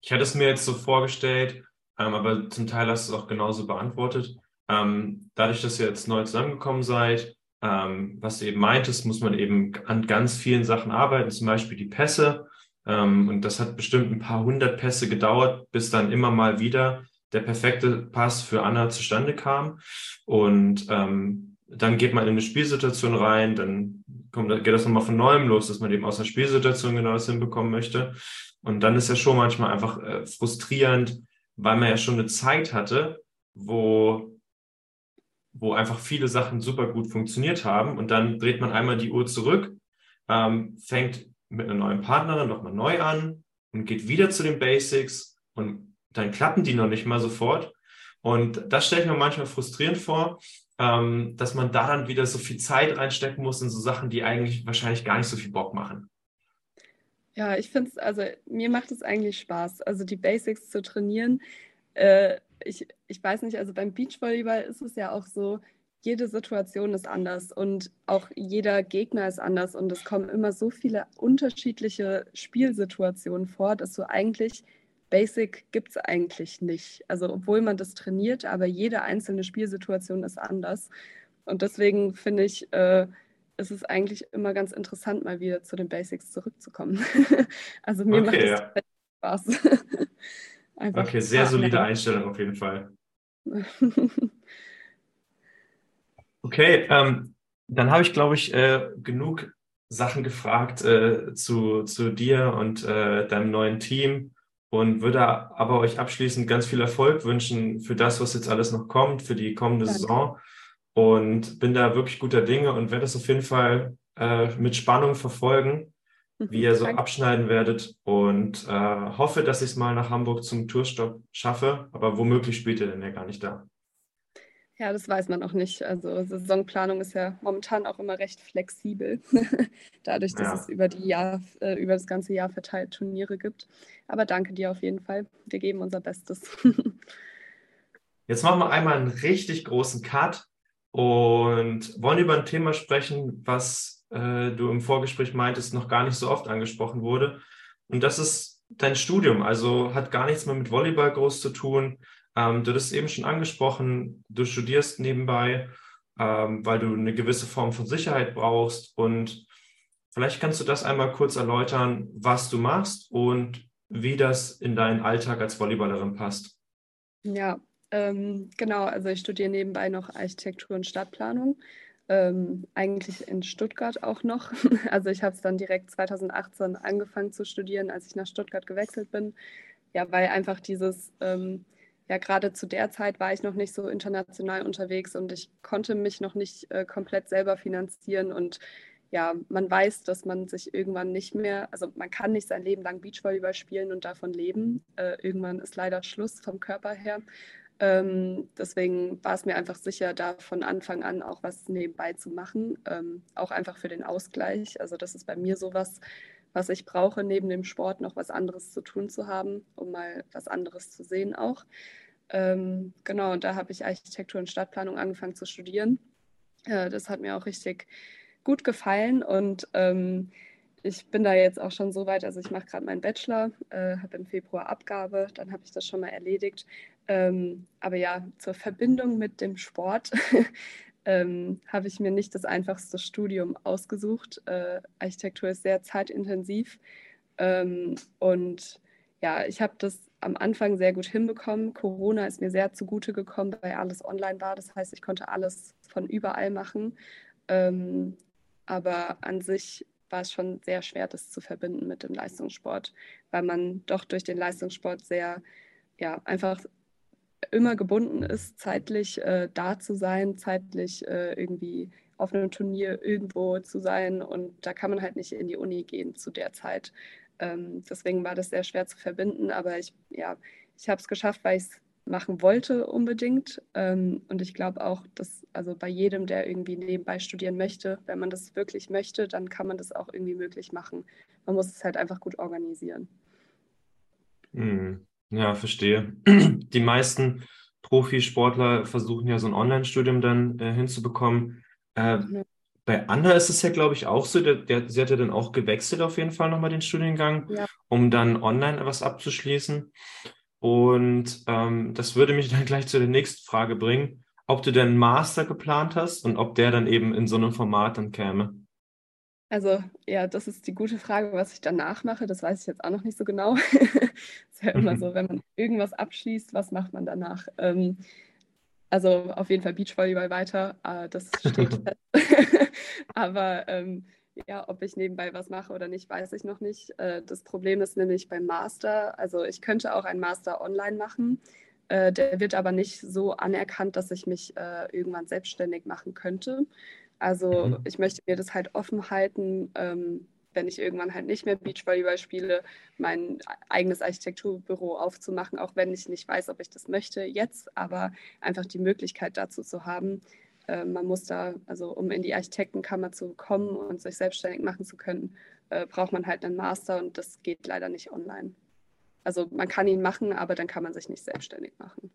Ich hatte es mir jetzt so vorgestellt, ähm, aber zum Teil hast du es auch genauso beantwortet. Ähm, dadurch, dass ihr jetzt neu zusammengekommen seid, ähm, was du eben meintest, muss man eben an ganz vielen Sachen arbeiten, zum Beispiel die Pässe. Ähm, und das hat bestimmt ein paar hundert Pässe gedauert, bis dann immer mal wieder der perfekte Pass für Anna zustande kam. Und ähm, dann geht man in eine Spielsituation rein, dann kommt, geht das nochmal von neuem los, dass man eben aus einer Spielsituation genau das hinbekommen möchte. Und dann ist ja schon manchmal einfach äh, frustrierend, weil man ja schon eine Zeit hatte, wo, wo einfach viele Sachen super gut funktioniert haben. Und dann dreht man einmal die Uhr zurück, ähm, fängt mit einer neuen Partnerin nochmal neu an und geht wieder zu den Basics und dann klappen die noch nicht mal sofort. Und das stelle ich mir manchmal frustrierend vor, ähm, dass man da dann wieder so viel Zeit reinstecken muss in so Sachen, die eigentlich wahrscheinlich gar nicht so viel Bock machen. Ja, ich finde es, also mir macht es eigentlich Spaß, also die Basics zu trainieren. Äh, ich, ich weiß nicht, also beim Beachvolleyball ist es ja auch so, jede Situation ist anders und auch jeder Gegner ist anders und es kommen immer so viele unterschiedliche Spielsituationen vor, dass du eigentlich Basic gibt es eigentlich nicht. Also obwohl man das trainiert, aber jede einzelne Spielsituation ist anders. Und deswegen finde ich, äh, ist es eigentlich immer ganz interessant, mal wieder zu den Basics zurückzukommen. also mir okay, macht es ja. Spaß. okay, sehr solide Einstellung auf jeden Fall. okay, ähm, dann habe ich, glaube ich, äh, genug Sachen gefragt äh, zu, zu dir und äh, deinem neuen Team und würde aber euch abschließend ganz viel Erfolg wünschen für das, was jetzt alles noch kommt, für die kommende Danke. Saison. Und bin da wirklich guter Dinge und werde das auf jeden Fall äh, mit Spannung verfolgen. wie ihr so abschneiden werdet und äh, hoffe, dass ich es mal nach Hamburg zum Tourstopp schaffe. Aber womöglich spielt ihr denn ja gar nicht da. Ja, das weiß man auch nicht. Also Saisonplanung ist ja momentan auch immer recht flexibel, dadurch, dass ja. es über, die Jahr, äh, über das ganze Jahr verteilt Turniere gibt. Aber danke dir auf jeden Fall. Wir geben unser Bestes. Jetzt machen wir einmal einen richtig großen Cut und wollen über ein Thema sprechen, was äh, du im Vorgespräch meintest, noch gar nicht so oft angesprochen wurde. Und das ist dein Studium. Also hat gar nichts mehr mit Volleyball groß zu tun. Ähm, du hast eben schon angesprochen, du studierst nebenbei, ähm, weil du eine gewisse Form von Sicherheit brauchst. Und vielleicht kannst du das einmal kurz erläutern, was du machst und wie das in deinen Alltag als Volleyballerin passt. Ja, ähm, genau, also ich studiere nebenbei noch Architektur und Stadtplanung. Ähm, eigentlich in Stuttgart auch noch. Also ich habe es dann direkt 2018 angefangen zu studieren, als ich nach Stuttgart gewechselt bin. Ja, weil einfach dieses, ähm, ja, gerade zu der Zeit war ich noch nicht so international unterwegs und ich konnte mich noch nicht äh, komplett selber finanzieren und ja, man weiß, dass man sich irgendwann nicht mehr, also man kann nicht sein Leben lang Beachvolleyball spielen und davon leben. Äh, irgendwann ist leider Schluss vom Körper her. Ähm, deswegen war es mir einfach sicher, da von Anfang an auch was nebenbei zu machen, ähm, auch einfach für den Ausgleich. Also das ist bei mir sowas, was ich brauche, neben dem Sport noch was anderes zu tun zu haben, um mal was anderes zu sehen auch. Ähm, genau, und da habe ich Architektur und Stadtplanung angefangen zu studieren. Äh, das hat mir auch richtig gut gefallen und ähm, ich bin da jetzt auch schon so weit, also ich mache gerade meinen Bachelor, äh, habe im Februar Abgabe, dann habe ich das schon mal erledigt. Ähm, aber ja, zur Verbindung mit dem Sport ähm, habe ich mir nicht das einfachste Studium ausgesucht. Äh, Architektur ist sehr zeitintensiv ähm, und ja, ich habe das am Anfang sehr gut hinbekommen. Corona ist mir sehr zugute gekommen, weil alles online war. Das heißt, ich konnte alles von überall machen. Ähm, aber an sich war es schon sehr schwer, das zu verbinden mit dem Leistungssport, weil man doch durch den Leistungssport sehr, ja, einfach immer gebunden ist, zeitlich äh, da zu sein, zeitlich äh, irgendwie auf einem Turnier irgendwo zu sein. Und da kann man halt nicht in die Uni gehen zu der Zeit. Ähm, deswegen war das sehr schwer zu verbinden, aber ich, ja, ich habe es geschafft, weil ich es machen wollte unbedingt. Ähm, und ich glaube auch, dass also bei jedem, der irgendwie nebenbei studieren möchte, wenn man das wirklich möchte, dann kann man das auch irgendwie möglich machen. Man muss es halt einfach gut organisieren. Hm. Ja, verstehe. Die meisten Profisportler versuchen ja so ein Online-Studium dann äh, hinzubekommen. Äh, ja. Bei Anna ist es ja, glaube ich, auch so. Der, der, sie hat ja dann auch gewechselt auf jeden Fall nochmal den Studiengang, ja. um dann online was abzuschließen. Und ähm, das würde mich dann gleich zu der nächsten Frage bringen, ob du denn einen Master geplant hast und ob der dann eben in so einem Format dann käme. Also ja, das ist die gute Frage, was ich danach mache. Das weiß ich jetzt auch noch nicht so genau. Ja immer so, wenn man irgendwas abschließt, was macht man danach? Ähm, also auf jeden Fall Beachvolleyball weiter, äh, das steht fest. Aber ähm, ja, ob ich nebenbei was mache oder nicht, weiß ich noch nicht. Äh, das Problem ist nämlich beim Master, also ich könnte auch einen Master online machen. Äh, der wird aber nicht so anerkannt, dass ich mich äh, irgendwann selbstständig machen könnte. Also mhm. ich möchte mir das halt offen halten, ähm, wenn ich irgendwann halt nicht mehr Beachvolleyball spiele, mein eigenes Architekturbüro aufzumachen, auch wenn ich nicht weiß, ob ich das möchte jetzt, aber einfach die Möglichkeit dazu zu haben, äh, man muss da, also um in die Architektenkammer zu kommen und sich selbstständig machen zu können, äh, braucht man halt einen Master und das geht leider nicht online. Also man kann ihn machen, aber dann kann man sich nicht selbstständig machen.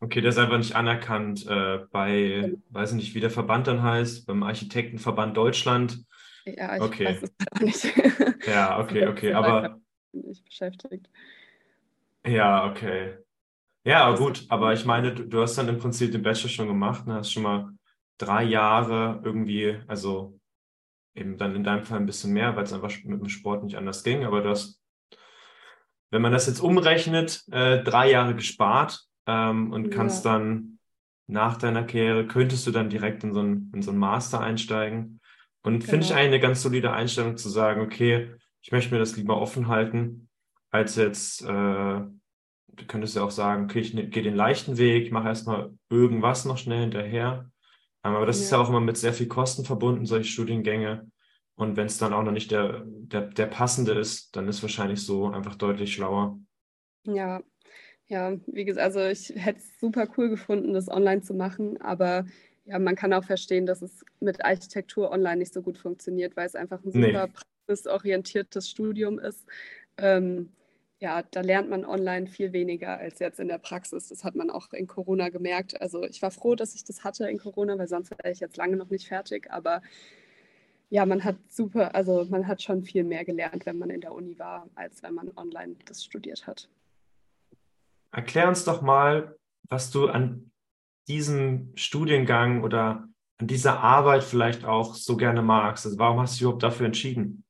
Okay, der ist einfach nicht anerkannt äh, bei, genau. weiß ich nicht, wie der Verband dann heißt, beim Architektenverband Deutschland. Ja, ich okay. weiß es auch nicht. Ja, okay, okay, aber. Nicht beschäftigt. Ja, okay. Ja, gut, aber ich meine, du, du, hast dann im Prinzip den Bachelor schon gemacht, ne? hast schon mal drei Jahre irgendwie, also eben dann in deinem Fall ein bisschen mehr, weil es einfach mit dem Sport nicht anders ging, aber du hast, wenn man das jetzt umrechnet, äh, drei Jahre gespart ähm, und ja. kannst dann nach deiner Karriere, könntest du dann direkt in so einen, in so einen Master einsteigen. Und genau. finde ich eigentlich eine ganz solide Einstellung zu sagen, okay, ich möchte mir das lieber offen halten, als jetzt äh, du könntest ja auch sagen, okay, ich ne, gehe den leichten Weg, mache erstmal irgendwas noch schnell hinterher. Ähm, aber das ja. ist ja auch immer mit sehr viel Kosten verbunden, solche Studiengänge. Und wenn es dann auch noch nicht der, der, der passende ist, dann ist wahrscheinlich so einfach deutlich schlauer. Ja, ja, wie gesagt, also ich hätte es super cool gefunden, das online zu machen, aber ja, man kann auch verstehen, dass es mit Architektur online nicht so gut funktioniert, weil es einfach ein super nee. praxisorientiertes Studium ist. Ähm, ja, da lernt man online viel weniger als jetzt in der Praxis. Das hat man auch in Corona gemerkt. Also ich war froh, dass ich das hatte in Corona, weil sonst wäre ich jetzt lange noch nicht fertig. Aber ja, man hat super, also man hat schon viel mehr gelernt, wenn man in der Uni war, als wenn man online das studiert hat. Erklär uns doch mal, was du an diesem Studiengang oder an dieser Arbeit vielleicht auch so gerne magst. Also warum hast du dich überhaupt dafür entschieden?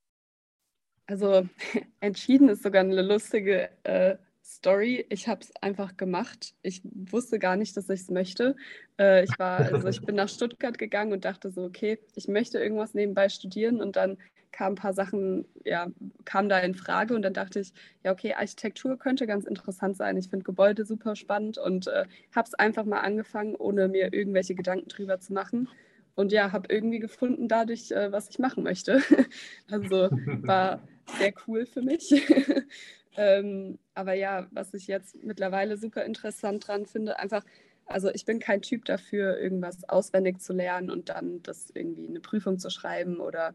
Also entschieden ist sogar eine lustige äh, Story. Ich habe es einfach gemacht. Ich wusste gar nicht, dass ich es möchte. Äh, ich war, also ich bin nach Stuttgart gegangen und dachte so, okay, ich möchte irgendwas nebenbei studieren und dann kamen ein paar Sachen, ja, kamen da in Frage und dann dachte ich, ja, okay, Architektur könnte ganz interessant sein. Ich finde Gebäude super spannend und äh, habe es einfach mal angefangen, ohne mir irgendwelche Gedanken drüber zu machen. Und ja, habe irgendwie gefunden dadurch, äh, was ich machen möchte. also war sehr cool für mich. ähm, aber ja, was ich jetzt mittlerweile super interessant dran finde, einfach, also ich bin kein Typ dafür, irgendwas auswendig zu lernen und dann das irgendwie eine Prüfung zu schreiben oder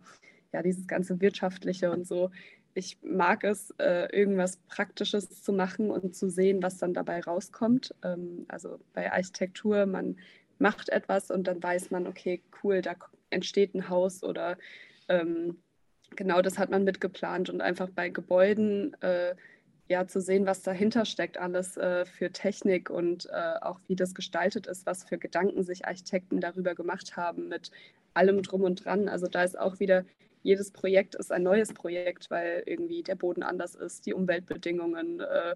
ja, dieses ganze Wirtschaftliche und so. Ich mag es, äh, irgendwas Praktisches zu machen und zu sehen, was dann dabei rauskommt. Ähm, also bei Architektur, man macht etwas und dann weiß man, okay, cool, da entsteht ein Haus oder ähm, genau das hat man mitgeplant und einfach bei Gebäuden äh, ja zu sehen, was dahinter steckt, alles äh, für Technik und äh, auch wie das gestaltet ist, was für Gedanken sich Architekten darüber gemacht haben mit allem drum und dran. Also da ist auch wieder jedes Projekt ist ein neues Projekt, weil irgendwie der Boden anders ist, die Umweltbedingungen, äh,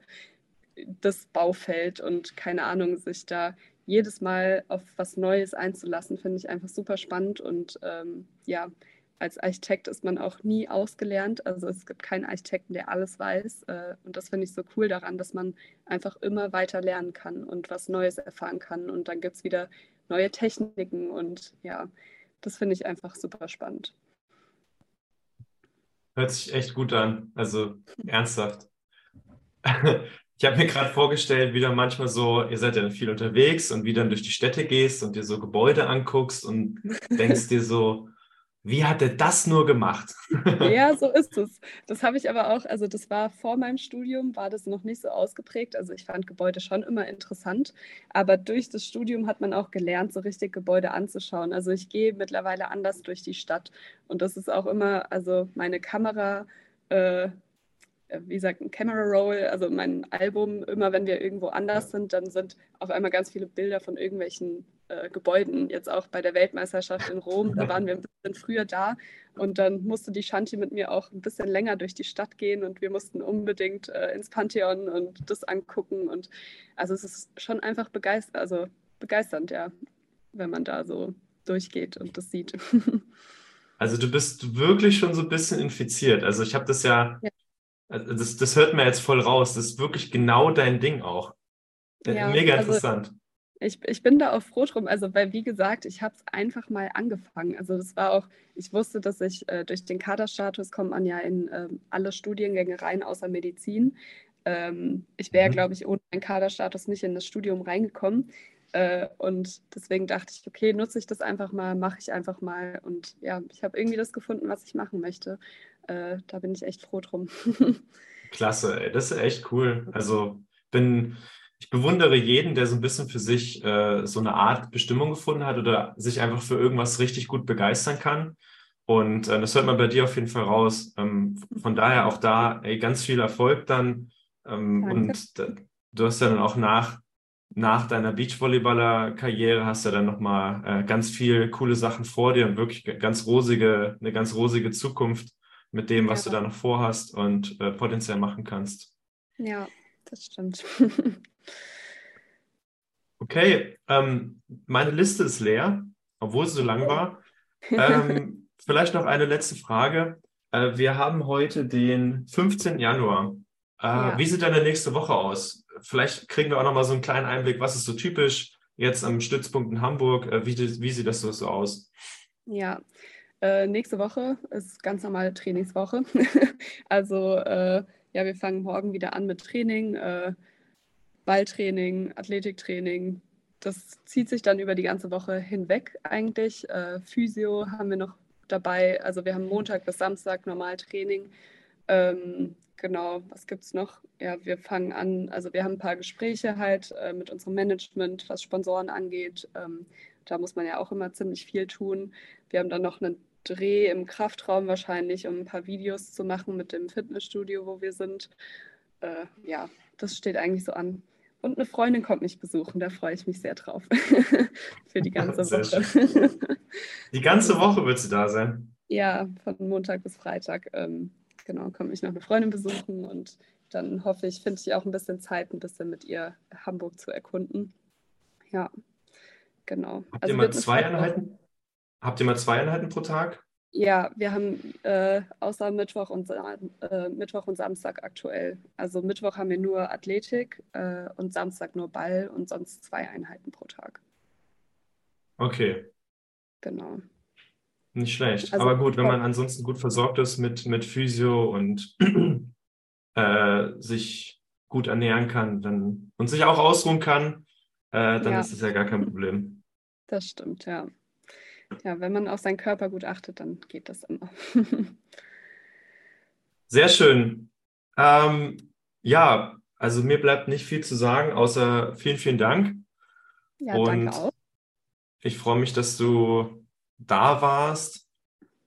das Baufeld und keine Ahnung, sich da jedes Mal auf was Neues einzulassen, finde ich einfach super spannend und ähm, ja, als Architekt ist man auch nie ausgelernt. Also es gibt keinen Architekten, der alles weiß. Äh, und das finde ich so cool daran, dass man einfach immer weiter lernen kann und was Neues erfahren kann. Und dann gibt es wieder neue Techniken und ja, das finde ich einfach super spannend. Hört sich echt gut an. Also ernsthaft. Ich habe mir gerade vorgestellt, wie du manchmal so, ihr seid ja viel unterwegs und wie dann durch die Städte gehst und dir so Gebäude anguckst und denkst dir so, wie hat er das nur gemacht? ja, so ist es. Das habe ich aber auch, also das war vor meinem Studium, war das noch nicht so ausgeprägt. Also ich fand Gebäude schon immer interessant, aber durch das Studium hat man auch gelernt, so richtig Gebäude anzuschauen. Also ich gehe mittlerweile anders durch die Stadt und das ist auch immer, also meine Kamera. Äh, wie gesagt, ein Camera Roll, also mein Album, immer wenn wir irgendwo anders sind, dann sind auf einmal ganz viele Bilder von irgendwelchen äh, Gebäuden. Jetzt auch bei der Weltmeisterschaft in Rom, da waren wir ein bisschen früher da und dann musste die Shanti mit mir auch ein bisschen länger durch die Stadt gehen und wir mussten unbedingt äh, ins Pantheon und das angucken und also es ist schon einfach begeistert, also begeisternd, ja, wenn man da so durchgeht und das sieht. Also du bist wirklich schon so ein bisschen infiziert. Also ich habe das ja, ja. Also das, das hört mir jetzt voll raus. Das ist wirklich genau dein Ding auch. Äh, ja, Mega also interessant. Also ich, ich bin da auch froh drum, also weil wie gesagt, ich habe es einfach mal angefangen. Also das war auch, ich wusste, dass ich äh, durch den Kaderstatus kommt man ja in äh, alle Studiengänge rein, außer Medizin. Ähm, ich wäre, mhm. glaube ich, ohne einen Kaderstatus nicht in das Studium reingekommen. Äh, und deswegen dachte ich, okay, nutze ich das einfach mal, mache ich einfach mal. Und ja, ich habe irgendwie das gefunden, was ich machen möchte. Äh, da bin ich echt froh drum. Klasse, ey, das ist echt cool. Also bin ich bewundere jeden, der so ein bisschen für sich äh, so eine Art Bestimmung gefunden hat oder sich einfach für irgendwas richtig gut begeistern kann. Und äh, das hört man bei dir auf jeden Fall raus. Ähm, von daher auch da ey, ganz viel Erfolg dann. Ähm, und du hast ja dann auch nach, nach deiner Beachvolleyballer-Karriere hast ja dann nochmal äh, ganz viel coole Sachen vor dir und wirklich ganz rosige, eine ganz rosige Zukunft mit dem, was ja. du da noch vorhast und äh, potenziell machen kannst. Ja, das stimmt. Okay, ähm, meine Liste ist leer, obwohl sie so lang war. Ähm, vielleicht noch eine letzte Frage. Äh, wir haben heute den 15. Januar. Äh, ja. Wie sieht deine nächste Woche aus? Vielleicht kriegen wir auch noch mal so einen kleinen Einblick, was ist so typisch jetzt am Stützpunkt in Hamburg? Äh, wie, wie sieht das so, aus? Ja, Äh, nächste Woche ist ganz normale Trainingswoche. also äh, ja, wir fangen morgen wieder an mit Training, äh, Balltraining, Athletiktraining. Das zieht sich dann über die ganze Woche hinweg eigentlich. Äh, Physio haben wir noch dabei. Also wir haben Montag bis Samstag normal Training. Ähm, genau, was gibt es noch? Ja, wir fangen an, also wir haben ein paar Gespräche halt äh, mit unserem Management, was Sponsoren angeht. Ähm, da muss man ja auch immer ziemlich viel tun. Wir haben dann noch einen Dreh im Kraftraum wahrscheinlich, um ein paar Videos zu machen mit dem Fitnessstudio, wo wir sind. Äh, ja, das steht eigentlich so an. Und eine Freundin kommt mich besuchen, da freue ich mich sehr drauf. Für die ganze Woche. die ganze Woche wird sie da sein? Ja, von Montag bis Freitag. Ähm, genau, kommt mich noch eine Freundin besuchen und dann hoffe ich, finde ich auch ein bisschen Zeit, ein bisschen mit ihr Hamburg zu erkunden. Ja, genau. Habt also ihr mal zwei Einheiten? Habt ihr mal zwei Einheiten pro Tag? Ja, wir haben äh, außer Mittwoch und, äh, Mittwoch und Samstag aktuell. Also Mittwoch haben wir nur Athletik äh, und Samstag nur Ball und sonst zwei Einheiten pro Tag. Okay. Genau. Nicht schlecht. Also, Aber gut, wenn man ansonsten gut versorgt ist mit, mit Physio und äh, sich gut ernähren kann dann, und sich auch ausruhen kann, äh, dann ja. ist das ja gar kein Problem. Das stimmt, ja. Ja, wenn man auf seinen Körper gut achtet, dann geht das immer. Sehr schön. Ähm, ja, also mir bleibt nicht viel zu sagen, außer vielen, vielen Dank. Ja, Und danke auch. Ich freue mich, dass du da warst.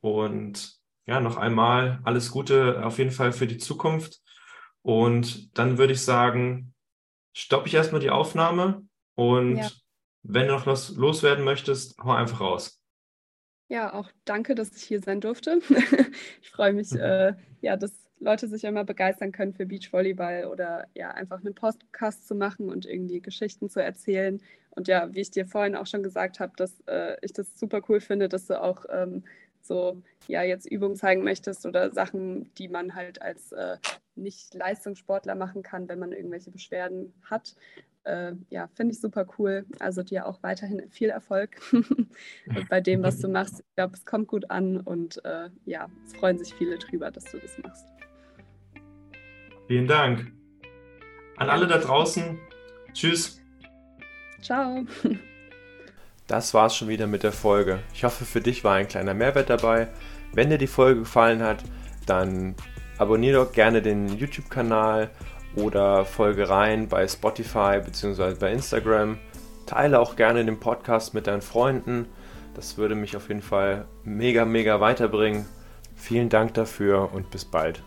Und ja, noch einmal alles Gute auf jeden Fall für die Zukunft. Und dann würde ich sagen, stoppe ich erstmal die Aufnahme und ja. wenn du noch was loswerden möchtest, hau einfach raus. Ja, auch danke, dass ich hier sein durfte. ich freue mich, äh, ja, dass Leute sich immer begeistern können für Beachvolleyball oder ja, einfach einen Podcast zu machen und irgendwie Geschichten zu erzählen. Und ja, wie ich dir vorhin auch schon gesagt habe, dass äh, ich das super cool finde, dass du auch ähm, so ja jetzt Übungen zeigen möchtest oder Sachen, die man halt als äh, Nicht-Leistungssportler machen kann, wenn man irgendwelche Beschwerden hat äh, ja, finde ich super cool. Also dir auch weiterhin viel Erfolg bei dem, was du machst. Ich glaube, es kommt gut an und äh, ja, es freuen sich viele drüber, dass du das machst. Vielen Dank. An alle da draußen. Tschüss. Ciao. Das war's schon wieder mit der Folge. Ich hoffe, für dich war ein kleiner Mehrwert dabei. Wenn dir die Folge gefallen hat, dann abonniere doch gerne den YouTube-Kanal oder folge rein bei Spotify bzw. bei Instagram. Teile auch gerne den Podcast mit deinen Freunden. Das würde mich auf jeden Fall mega, mega weiterbringen. Vielen Dank dafür und bis bald.